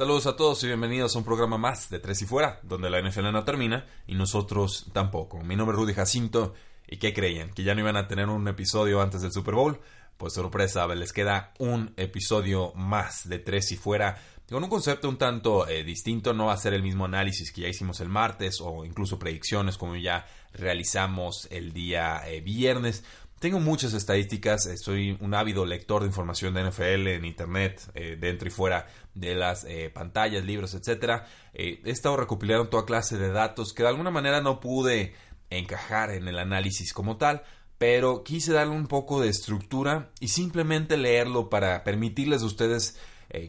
Saludos a todos y bienvenidos a un programa más de Tres y Fuera, donde la NFL no termina y nosotros tampoco. Mi nombre es Rudy Jacinto y ¿qué creían? ¿Que ya no iban a tener un episodio antes del Super Bowl? Pues sorpresa, les queda un episodio más de Tres y Fuera con un concepto un tanto eh, distinto, no va a ser el mismo análisis que ya hicimos el martes o incluso predicciones como ya realizamos el día eh, viernes. Tengo muchas estadísticas, eh, soy un ávido lector de información de NFL en internet, eh, dentro y fuera de las eh, pantallas, libros, etc. he estado recopilando toda clase de datos que de alguna manera no pude encajar en el análisis como tal, pero quise darle un poco de estructura y simplemente leerlo para permitirles a ustedes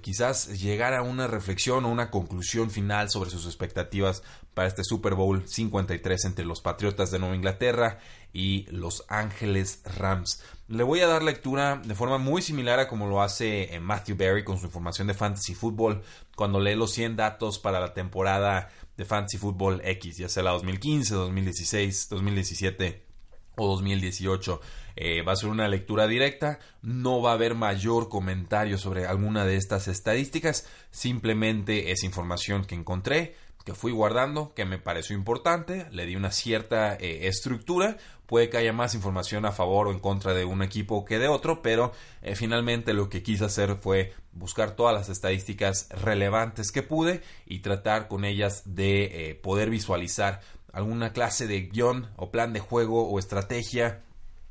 quizás llegar a una reflexión o una conclusión final sobre sus expectativas para este Super Bowl 53 entre los Patriotas de Nueva Inglaterra y Los Ángeles Rams. Le voy a dar lectura de forma muy similar a como lo hace eh, Matthew Berry con su información de Fantasy Football cuando lee los 100 datos para la temporada de Fantasy Football X, ya sea la 2015, 2016, 2017 o 2018. Eh, va a ser una lectura directa, no va a haber mayor comentario sobre alguna de estas estadísticas, simplemente es información que encontré, que fui guardando, que me pareció importante, le di una cierta eh, estructura, puede que haya más información a favor o en contra de un equipo que de otro, pero eh, finalmente lo que quise hacer fue buscar todas las estadísticas relevantes que pude y tratar con ellas de poder visualizar alguna clase de guion o plan de juego o estrategia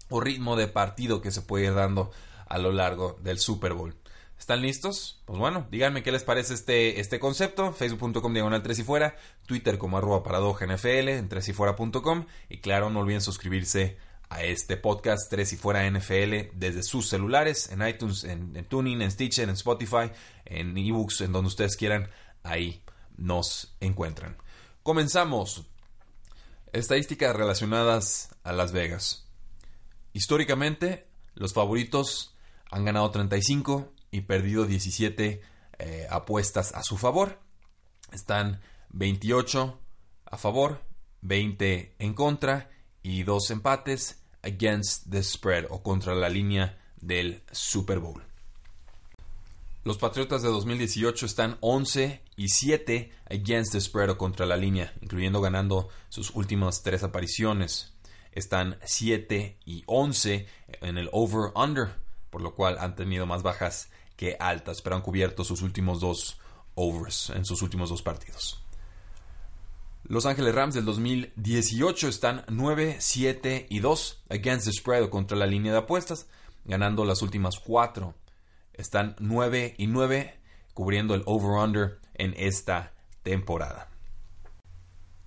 o ritmo de partido que se puede ir dando a lo largo del Super Bowl. ¿Están listos? Pues bueno, díganme qué les parece este, este concepto. Facebook.com diagonal 3 y fuera, Twitter como arroba paradoja NFL, en 3 y fuera.com y claro, no olviden suscribirse a este podcast 3 y fuera NFL desde sus celulares, en iTunes, en, en Tuning, en Stitcher, en Spotify, en eBooks, en donde ustedes quieran, ahí nos encuentran. Comenzamos. Estadísticas relacionadas a Las Vegas. Históricamente, los favoritos han ganado 35 y perdido 17 eh, apuestas a su favor. Están 28 a favor, 20 en contra y dos empates against the spread o contra la línea del Super Bowl. Los Patriotas de 2018 están 11 y 7 against the spread o contra la línea, incluyendo ganando sus últimas tres apariciones. Están 7 y 11 en el over-under, por lo cual han tenido más bajas que altas, pero han cubierto sus últimos dos overs en sus últimos dos partidos. Los Ángeles Rams del 2018 están 9, 7 y 2 against the spread o contra la línea de apuestas, ganando las últimas cuatro. Están 9 y 9 cubriendo el over-under en esta temporada.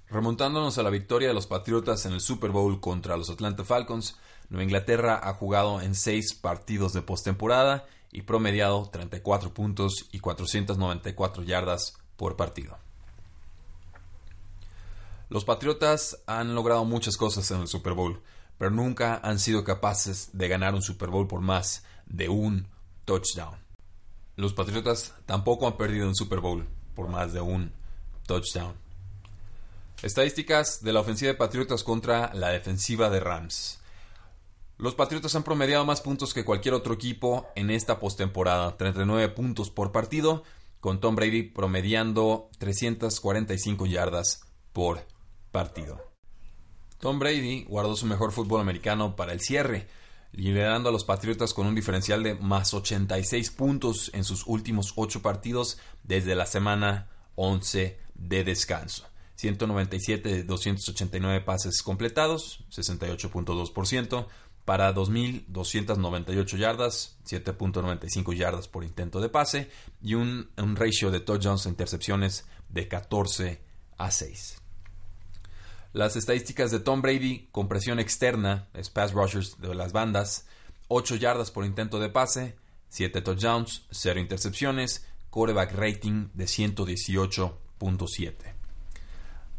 Remontándonos a la victoria de los Patriotas en el Super Bowl contra los Atlanta Falcons, Nueva Inglaterra ha jugado en seis partidos de postemporada y promediado 34 puntos y 494 yardas por partido. Los Patriotas han logrado muchas cosas en el Super Bowl, pero nunca han sido capaces de ganar un Super Bowl por más de un touchdown. Los Patriotas tampoco han perdido un Super Bowl por más de un touchdown. Estadísticas de la ofensiva de Patriotas contra la defensiva de Rams. Los Patriotas han promediado más puntos que cualquier otro equipo en esta postemporada, 39 puntos por partido, con Tom Brady promediando 345 yardas por partido. Tom Brady guardó su mejor fútbol americano para el cierre, liderando a los Patriotas con un diferencial de más 86 puntos en sus últimos 8 partidos desde la semana 11 de descanso. 197 de 289 pases completados, 68.2%, para 2.298 yardas, 7.95 yardas por intento de pase y un, ratio de touchdowns e intercepciones de 14 a 6. Las estadísticas de Tom Brady con presión externa, es pass rushers de las bandas, 8 yardas por intento de pase, 7 touchdowns, 0 intercepciones, quarterback rating de 118.7.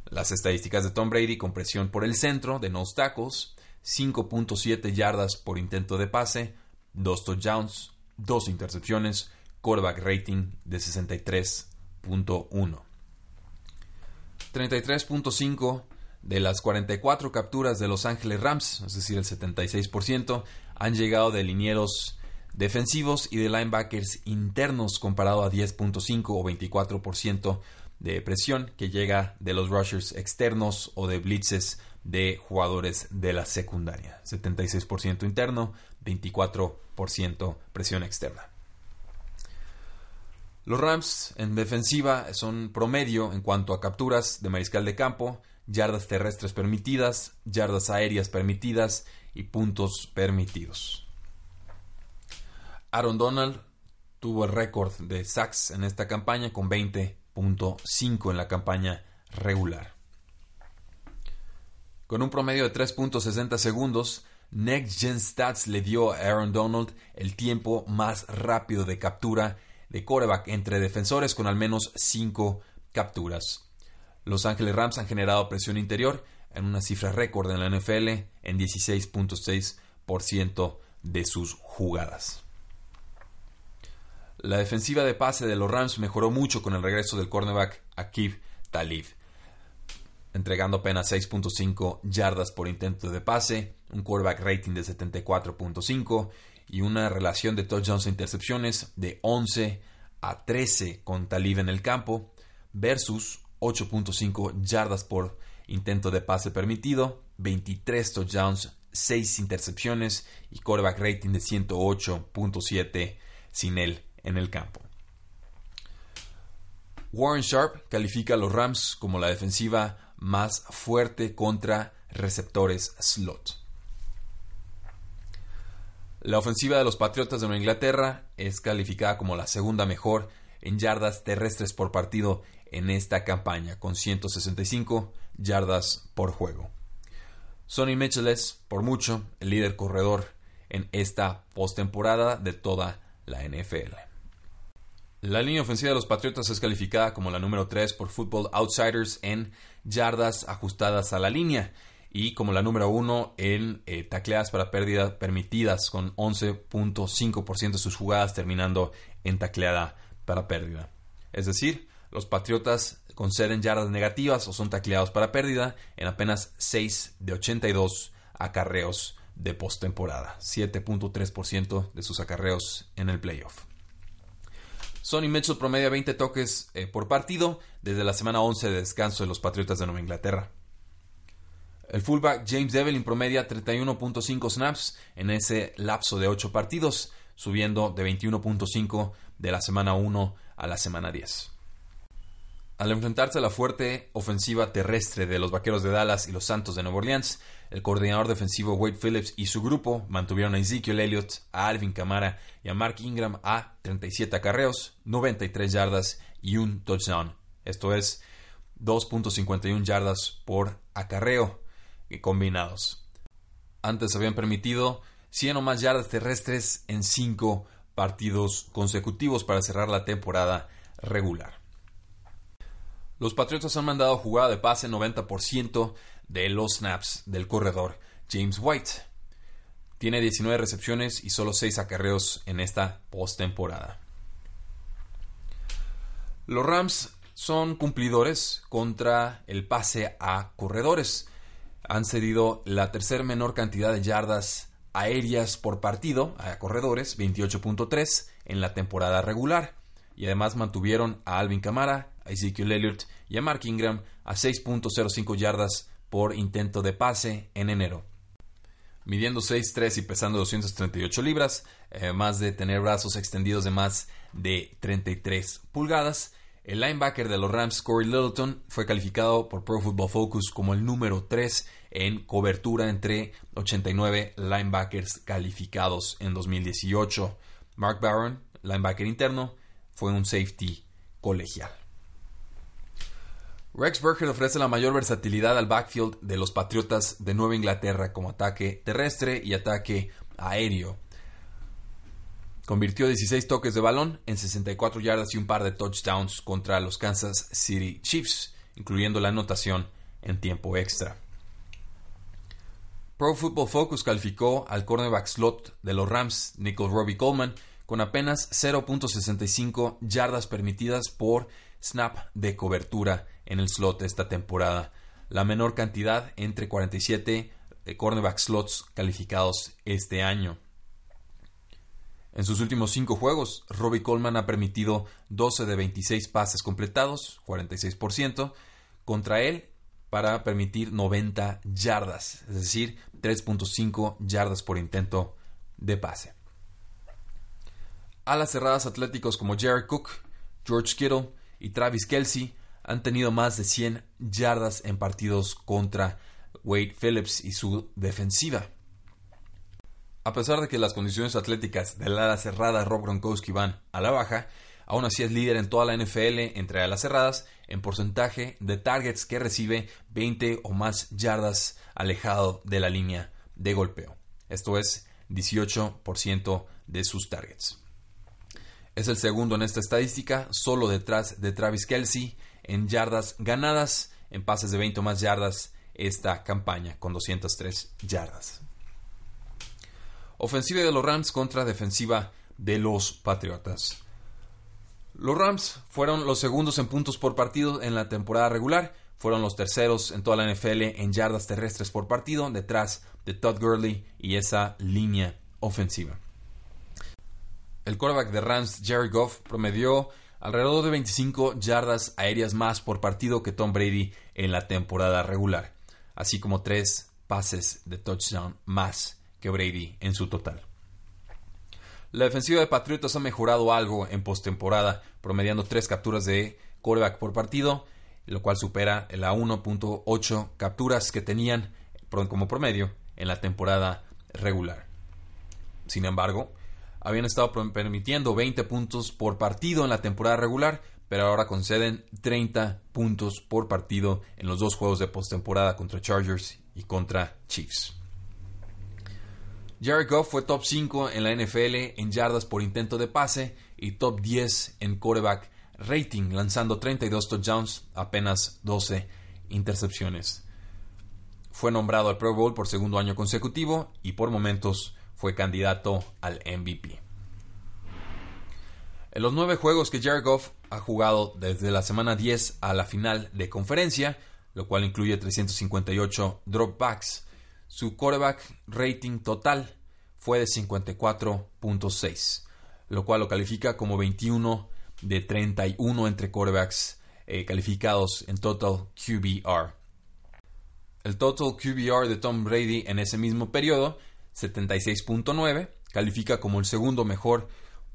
Las estadísticas de Tom Brady con presión por el centro de nose tackles, 5.7 yardas por intento de pase, 2 touchdowns, 2 intercepciones, quarterback rating de 63.1. 33.5 de las 44 capturas de Los Ángeles Rams, es decir, el 76%, han llegado de linieros defensivos y de linebackers internos comparado a 10.5 o 24% de presión que llega de los rushers externos o de blitzes de jugadores de la secundaria. 76% interno, 24% presión externa. Los Rams en defensiva son promedio en cuanto a capturas de mariscal de campo, yardas terrestres permitidas, yardas aéreas permitidas y puntos permitidos. Aaron Donald tuvo el récord de sacks en esta campaña con 20.5 en la campaña regular. Con un promedio de 3.60 segundos, Next Gen Stats le dio a Aaron Donald el tiempo más rápido de captura de coreback entre defensores con al menos 5 capturas. Los Ángeles Rams han generado presión interior en una cifra récord en la NFL en 16.6% de sus jugadas. La defensiva de pase de los Rams mejoró mucho con el regreso del cornerback Akib Talib, entregando apenas 6.5 yardas por intento de pase, un quarterback rating de 74.5 y una relación de touchdowns e intercepciones de 11 a 13 con Talib en el campo versus 8.5 yardas por intento de pase permitido, 23 touchdowns, 6 intercepciones y quarterback rating de 108.7 sin él en el campo. Warren Sharp califica a los Rams como la defensiva más fuerte contra receptores slot. La ofensiva de los Patriotas de Nueva Inglaterra es calificada como la segunda mejor en yardas terrestres por partido en esta campaña, con 165 yardas por juego. Sonny Mitchell es, por mucho, el líder corredor en esta postemporada de toda la NFL. La línea ofensiva de los Patriotas es calificada como la número 3 por Football Outsiders en yardas ajustadas a la línea y como la número 1 en eh, tacleadas para pérdida permitidas con 11.5% de sus jugadas terminando en tacleada para pérdida. Es decir, los Patriotas conceden yardas negativas o son tacleados para pérdida en apenas 6 de 82 acarreos de postemporada, 7.3% de sus acarreos en el playoff. Sonny Mitchell promedia 20 toques eh, por partido desde la semana 11 de descanso de los Patriotas de Nueva Inglaterra. El fullback James Evelyn promedia 31.5 snaps en ese lapso de 8 partidos, subiendo de 21.5 de la semana 1 a la semana 10. Al enfrentarse a la fuerte ofensiva terrestre de los Vaqueros de Dallas y los Santos de Nueva Orleans, el coordinador defensivo Wade Phillips y su grupo mantuvieron a Ezekiel Elliott, a Alvin Kamara y a Mark Ingram a 37 acarreos, 93 yardas y un touchdown. Esto es 2.51 yardas por acarreo combinados. Antes habían permitido 100 o más yardas terrestres en 5 partidos consecutivos para cerrar la temporada regular. Los Patriotas han mandado jugada de pase 90% de los snaps del corredor James White. Tiene 19 recepciones y solo 6 acarreos en esta postemporada. Los Rams son cumplidores contra el pase a corredores. Han cedido la tercer menor cantidad de yardas aéreas por partido a corredores, 28.3 en la temporada regular. Y además mantuvieron a Alvin Kamara, a Ezekiel Elliott y a Mark Ingram a 6.05 yardas por intento de pase en enero. Midiendo 6'3 y pesando 238 libras, además de tener brazos extendidos de más de 33 pulgadas, el linebacker de los Rams, Corey Littleton, fue calificado por Pro Football Focus como el número 3 en cobertura entre 89 linebackers calificados en 2018. Mark Barron, linebacker interno, fue un safety colegial. Rex Burkhead ofrece la mayor versatilidad al backfield de los Patriotas de Nueva Inglaterra como ataque terrestre y ataque aéreo. Convirtió 16 toques de balón en 64 yardas y un par de touchdowns contra los Kansas City Chiefs, incluyendo la anotación en tiempo extra. Pro Football Focus calificó al cornerback slot de los Rams, Nickel Robbie Coleman, con apenas 0.65 yardas permitidas por snap de cobertura en el slot esta temporada, la menor cantidad entre 47 eh, cornerback slots calificados este año. En sus últimos cinco juegos, Robbie Coleman ha permitido 12 de 26 pases completados, 46%, contra él para permitir 90 yardas, es decir, 3.5 yardas por intento de pase. Alas cerradas atléticos como Jared Cook, George Kittle y Travis Kelsey han tenido más de 100 yardas en partidos contra Wade Phillips y su defensiva. A pesar de que las condiciones atléticas del ala cerrada Rob Gronkowski van a la baja, aún así es líder en toda la NFL entre alas cerradas en porcentaje de targets que recibe 20 o más yardas alejado de la línea de golpeo. Esto es 18% de sus targets. Es el segundo en esta estadística, solo detrás de Travis Kelsey en yardas ganadas, en pases de 20 o más yardas esta campaña con 203 yardas. Ofensiva de los Rams contra defensiva de los Patriotas. Los Rams fueron los segundos en puntos por partido en la temporada regular, fueron los terceros en toda la NFL en yardas terrestres por partido, detrás de Todd Gurley y esa línea ofensiva. El quarterback de Rams, Jerry Goff, promedió alrededor de 25 yardas aéreas más por partido que Tom Brady en la temporada regular, así como tres pases de touchdown más que Brady en su total. La defensiva de Patriotas ha mejorado algo en postemporada, promediando tres capturas de quarterback por partido, lo cual supera la 1.8 capturas que tenían como promedio en la temporada regular. Sin embargo, habían estado permitiendo 20 puntos por partido en la temporada regular, pero ahora conceden 30 puntos por partido en los dos juegos de postemporada contra Chargers y contra Chiefs. Jared Goff fue top 5 en la NFL en yardas por intento de pase y top 10 en quarterback rating, lanzando 32 touchdowns, apenas 12 intercepciones. Fue nombrado al Pro Bowl por segundo año consecutivo y por momentos fue candidato al MVP. En los nueve juegos que Jared Goff ha jugado desde la semana 10 a la final de conferencia, lo cual incluye 358 dropbacks, su quarterback rating total fue de 54.6, lo cual lo califica como 21 de 31 entre quarterbacks eh, calificados en total QBR. El total QBR de Tom Brady en ese mismo periodo 76.9, califica como el segundo mejor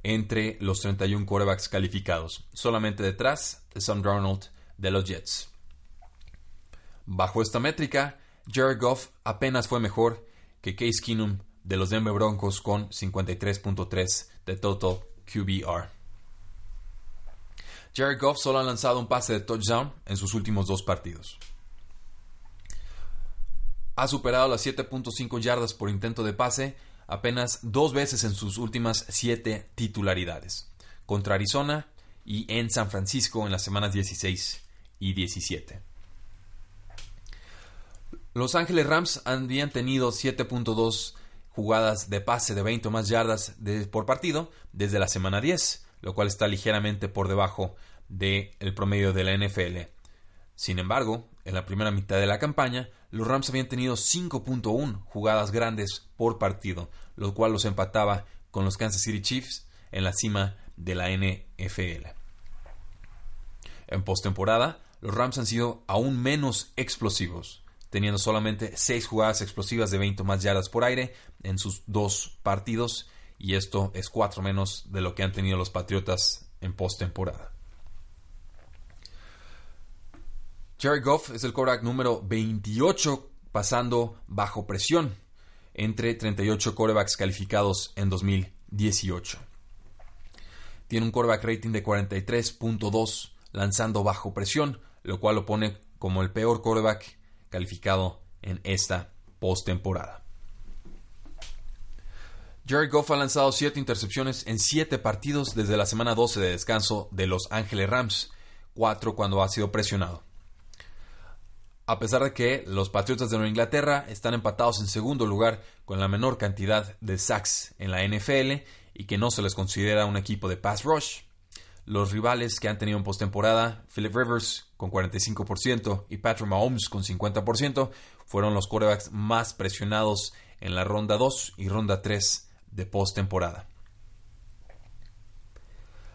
entre los 31 quarterbacks calificados, solamente detrás de Sam Darnold de los Jets. Bajo esta métrica, Jared Goff apenas fue mejor que Case Keenum de los Denver Broncos con 53.3 de total QBR. Jared Goff solo ha lanzado un pase de touchdown en sus últimos dos partidos ha superado las 7.5 yardas por intento de pase apenas dos veces en sus últimas siete titularidades, contra Arizona y en San Francisco en las semanas 16 y 17. Los Ángeles Rams habían tenido 7.2 jugadas de pase de 20 o más yardas por partido desde la semana 10, lo cual está ligeramente por debajo del promedio de la NFL. Sin embargo, en la primera mitad de la campaña, los Rams habían tenido 5.1 jugadas grandes por partido, lo cual los empataba con los Kansas City Chiefs en la cima de la NFL. En postemporada, los Rams han sido aún menos explosivos, teniendo solamente 6 jugadas explosivas de 20 más yardas por aire en sus dos partidos, y esto es 4 menos de lo que han tenido los Patriotas en postemporada. Jared Goff es el quarterback número 28 pasando bajo presión entre 38 quarterbacks calificados en 2018. Tiene un quarterback rating de 43.2 lanzando bajo presión, lo cual lo pone como el peor quarterback calificado en esta postemporada. Jared Goff ha lanzado 7 intercepciones en 7 partidos desde la semana 12 de descanso de Los Ángeles Rams, 4 cuando ha sido presionado. A pesar de que los Patriotas de Nueva Inglaterra están empatados en segundo lugar con la menor cantidad de sacks en la NFL y que no se les considera un equipo de pass rush, los rivales que han tenido en postemporada, Philip Rivers con 45% y Patrick Mahomes con 50%, fueron los quarterbacks más presionados en la ronda 2 y ronda 3 de postemporada.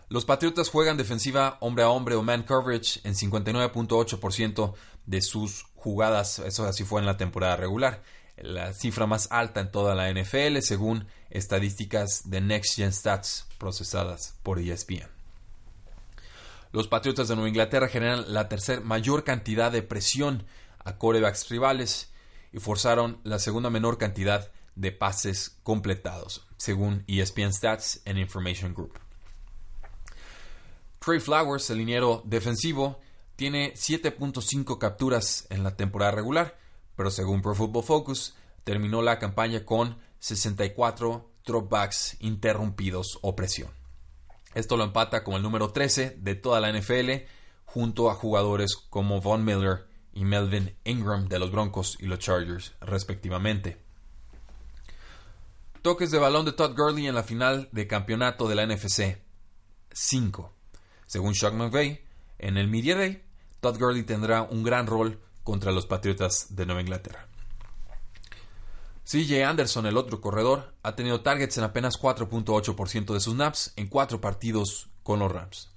Los Patriotas juegan defensiva hombre a hombre o man coverage en 59.8% de sus jugadas. Eso así fue en la temporada regular. La cifra más alta en toda la NFL según estadísticas de Next Gen Stats procesadas por ESPN. Los Patriotas de Nueva Inglaterra generan la tercera mayor cantidad de presión a corebacks rivales y forzaron la segunda menor cantidad de pases completados, según ESPN Stats and Information Group. Trey Flowers, el liniero defensivo, tiene 7.5 capturas en la temporada regular, pero según Pro Football Focus, terminó la campaña con 64 dropbacks interrumpidos o presión. Esto lo empata con el número 13 de toda la NFL, junto a jugadores como Von Miller y Melvin Ingram de los Broncos y los Chargers, respectivamente. Toques de balón de Todd Gurley en la final de campeonato de la NFC. 5. Según Chuck McVay, en el Media Day, Todd Gurley tendrá un gran rol contra los Patriotas de Nueva Inglaterra. CJ Anderson, el otro corredor, ha tenido targets en apenas 4.8% de sus snaps en cuatro partidos con los Rams.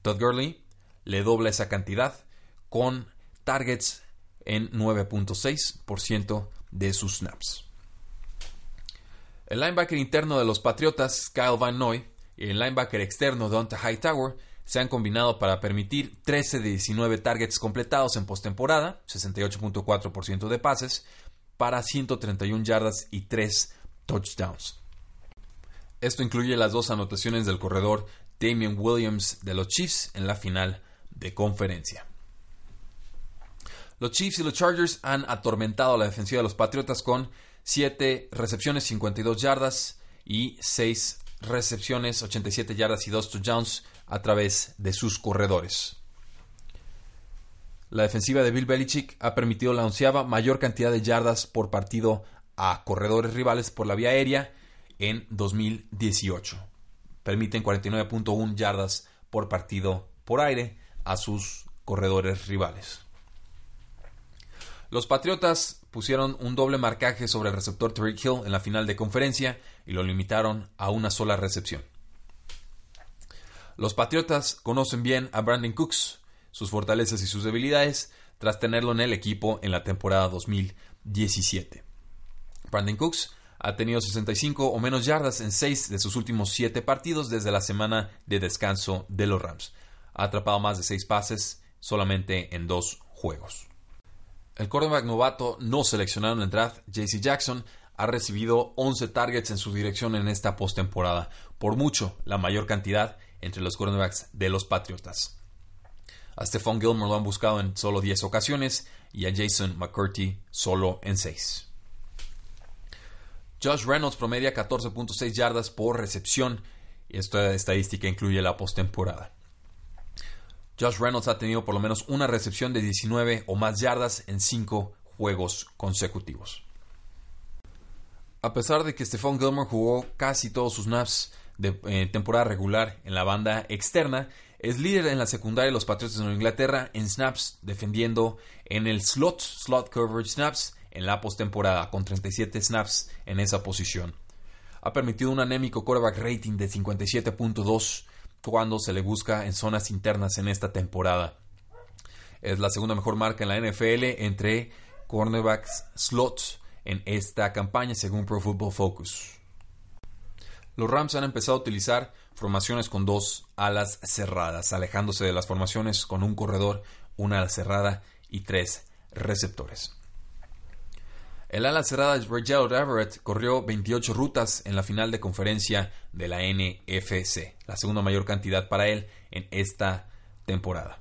Todd Gurley le dobla esa cantidad con targets en 9.6% de sus snaps. El linebacker interno de los Patriotas, Kyle Van Noy, y el linebacker externo, Donta Hightower, se han combinado para permitir 13 de 19 targets completados en postemporada, 68.4% de pases, para 131 yardas y 3 touchdowns. Esto incluye las dos anotaciones del corredor Damian Williams de los Chiefs en la final de conferencia. Los Chiefs y los Chargers han atormentado a la defensiva de los Patriotas con 7 recepciones, 52 yardas y 6 recepciones, 87 yardas y 2 touchdowns a través de sus corredores. La defensiva de Bill Belichick ha permitido la onceava mayor cantidad de yardas por partido a corredores rivales por la vía aérea en 2018. Permiten 49.1 yardas por partido por aire a sus corredores rivales. Los Patriotas pusieron un doble marcaje sobre el receptor Tariq Hill en la final de conferencia y lo limitaron a una sola recepción. Los Patriotas conocen bien a Brandon Cooks, sus fortalezas y sus debilidades, tras tenerlo en el equipo en la temporada 2017. Brandon Cooks ha tenido 65 o menos yardas en 6 de sus últimos 7 partidos desde la semana de descanso de los Rams. Ha atrapado más de 6 pases solamente en 2 juegos. El quarterback novato no seleccionado en el draft, JC Jackson, ha recibido 11 targets en su dirección en esta postemporada, por mucho la mayor cantidad entre los quarterbacks de los Patriotas. A Stephon Gilmore lo han buscado en solo 10 ocasiones y a Jason McCurdy solo en 6. Josh Reynolds promedia 14.6 yardas por recepción esta estadística incluye la postemporada. Josh Reynolds ha tenido por lo menos una recepción de 19 o más yardas en 5 juegos consecutivos. A pesar de que Stephon Gilmore jugó casi todos sus snaps de eh, temporada regular en la banda externa, es líder en la secundaria de los Patriotas de Inglaterra en snaps, defendiendo en el slot, slot coverage snaps, en la postemporada, con 37 snaps en esa posición. Ha permitido un anémico quarterback rating de 57.2 cuando se le busca en zonas internas en esta temporada. Es la segunda mejor marca en la NFL entre cornerbacks slots en esta campaña según Pro Football Focus. Los Rams han empezado a utilizar formaciones con dos alas cerradas, alejándose de las formaciones con un corredor, una ala cerrada y tres receptores. El ala cerrada Gerald Everett corrió 28 rutas en la final de conferencia de la NFC, la segunda mayor cantidad para él en esta temporada.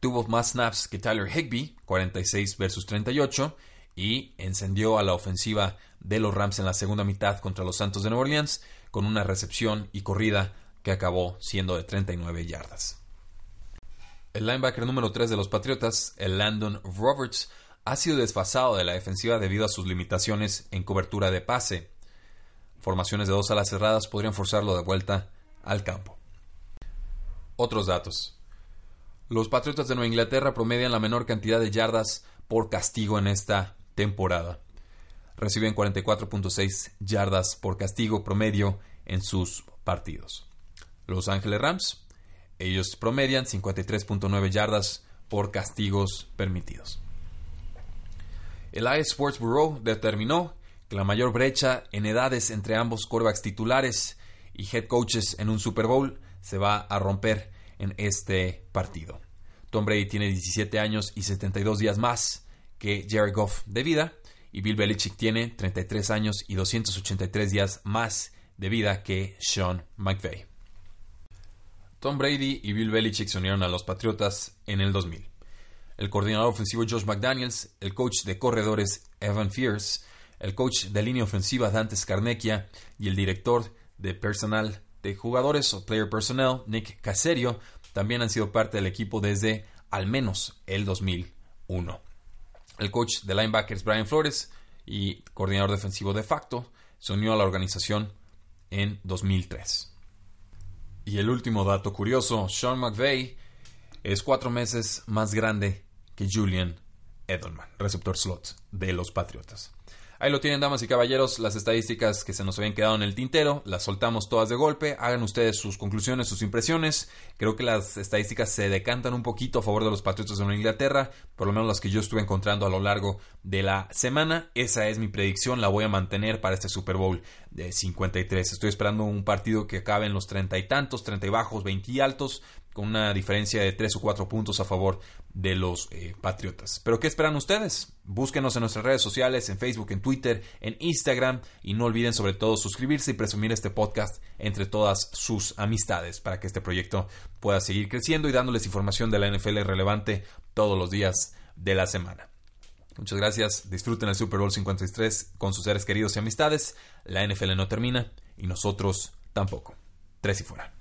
tuvo más snaps que Tyler Higbee, 46 versus 38, y encendió a la ofensiva de los Rams en la segunda mitad contra los Santos de Nueva Orleans con una recepción y corrida que acabó siendo de 39 yardas. El linebacker número 3 de los Patriotas, el Landon Roberts, ha sido desfasado de la defensiva debido a sus limitaciones en cobertura de pase. Formaciones de dos alas cerradas podrían forzarlo de vuelta al campo. Otros datos. Los Patriotas de Nueva Inglaterra promedian la menor cantidad de yardas por castigo en esta temporada. Reciben 44.6 yardas por castigo promedio en sus partidos. Los Ángeles Rams, ellos promedian 53.9 yardas por castigos permitidos. El I Sports Bureau determinó que la mayor brecha en edades entre ambos quarterbacks titulares y head coaches en un Super Bowl se va a romper en este partido. Tom Brady tiene 17 años y 72 días más que Jared Goff de vida y Bill Belichick tiene 33 años y 283 días más de vida que Sean McVay. Tom Brady y Bill Belichick se unieron a los Patriotas en el 2000. El coordinador ofensivo Josh McDaniels, el coach de corredores Evan Fierce, el coach de línea ofensiva Dante Scarnecchia y el director de personal de jugadores o player personnel Nick Caserio también han sido parte del equipo desde al menos el 2001. El coach de linebackers Brian Flores y coordinador defensivo de facto se unió a la organización en 2003. Y el último dato curioso, Sean McVay es cuatro meses más grande que Julian Edelman, receptor slot de los Patriotas. Ahí lo tienen, damas y caballeros, las estadísticas que se nos habían quedado en el tintero, las soltamos todas de golpe, hagan ustedes sus conclusiones, sus impresiones. Creo que las estadísticas se decantan un poquito a favor de los Patriotas de Inglaterra, por lo menos las que yo estuve encontrando a lo largo de la semana. Esa es mi predicción, la voy a mantener para este Super Bowl de 53. Estoy esperando un partido que acabe en los treinta y tantos, treinta y bajos, 20 y altos, con una diferencia de 3 o 4 puntos a favor de los eh, Patriotas. Pero ¿qué esperan ustedes? Búsquenos en nuestras redes sociales, en Facebook, en Twitter, en Instagram y no olviden sobre todo suscribirse y presumir este podcast entre todas sus amistades para que este proyecto pueda seguir creciendo y dándoles información de la NFL relevante todos los días de la semana. Muchas gracias, disfruten el Super Bowl 53 con sus seres queridos y amistades. La NFL no termina y nosotros tampoco. Tres y fuera.